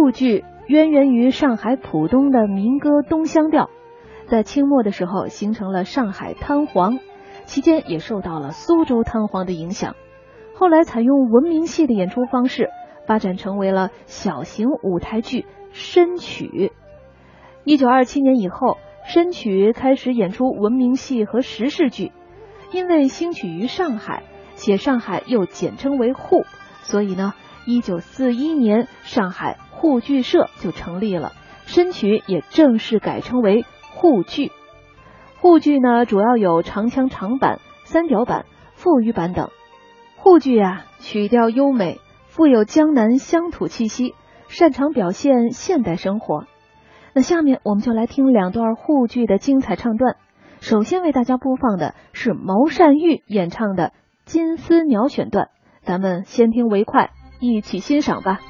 沪剧渊源于上海浦东的民歌《东乡调》，在清末的时候形成了上海滩黄，期间也受到了苏州滩黄的影响。后来采用文明戏的演出方式，发展成为了小型舞台剧深曲。一九二七年以后，深曲开始演出文明戏和时事剧。因为兴起于上海，且上海又简称为沪，所以呢，一九四一年上海沪剧社就成立了，申曲也正式改称为沪剧。沪剧呢，主要有长腔长板、三角板、富裕板等。沪剧啊，曲调优美，富有江南乡土气息，擅长表现现代生活。那下面我们就来听两段沪剧的精彩唱段。首先为大家播放的是毛善玉演唱的《金丝鸟》选段，咱们先听为快，一起欣赏吧。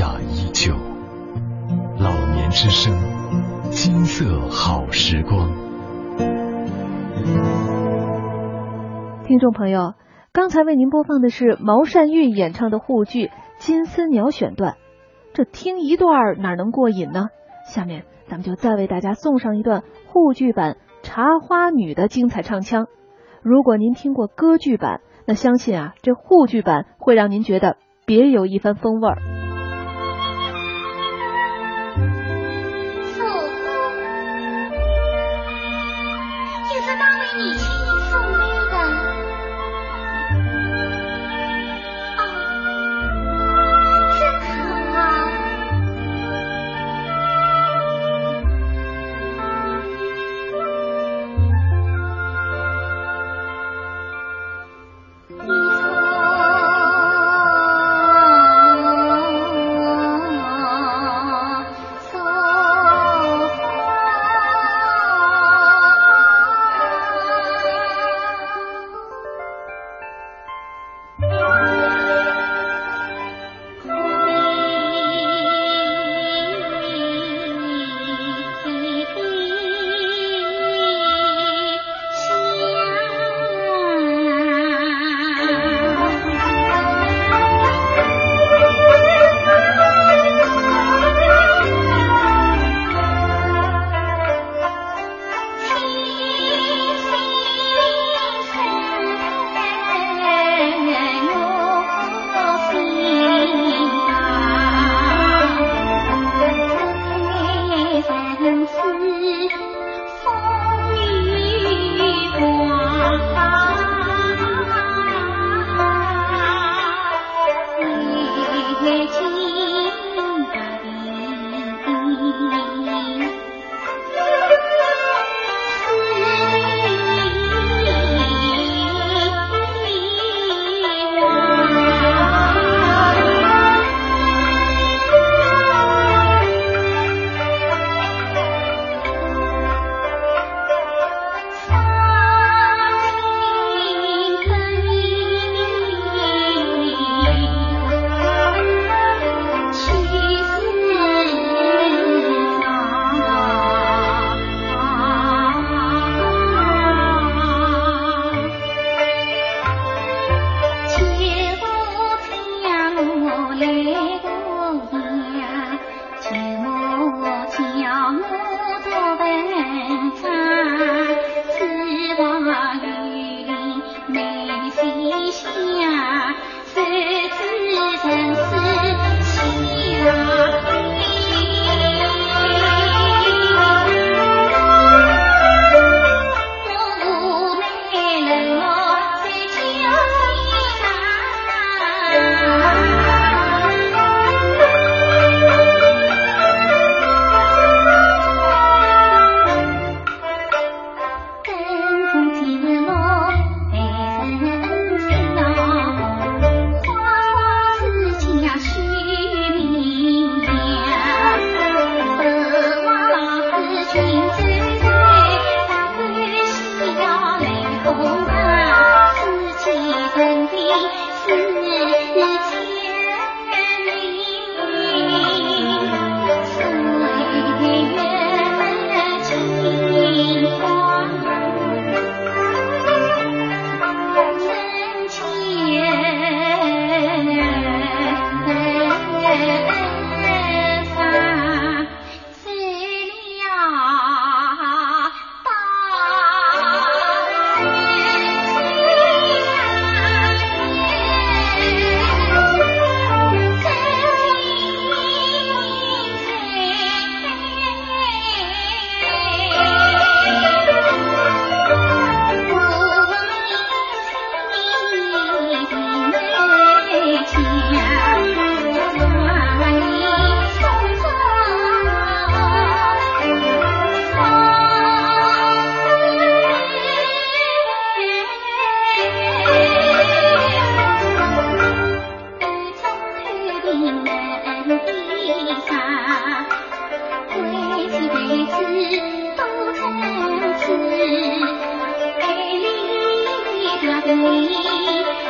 雅依旧，老年之声，金色好时光。听众朋友，刚才为您播放的是毛善玉演唱的沪剧《金丝鸟》选段，这听一段哪能过瘾呢？下面咱们就再为大家送上一段沪剧版《茶花女》的精彩唱腔。如果您听过歌剧版，那相信啊，这沪剧版会让您觉得别有一番风味儿。ra đây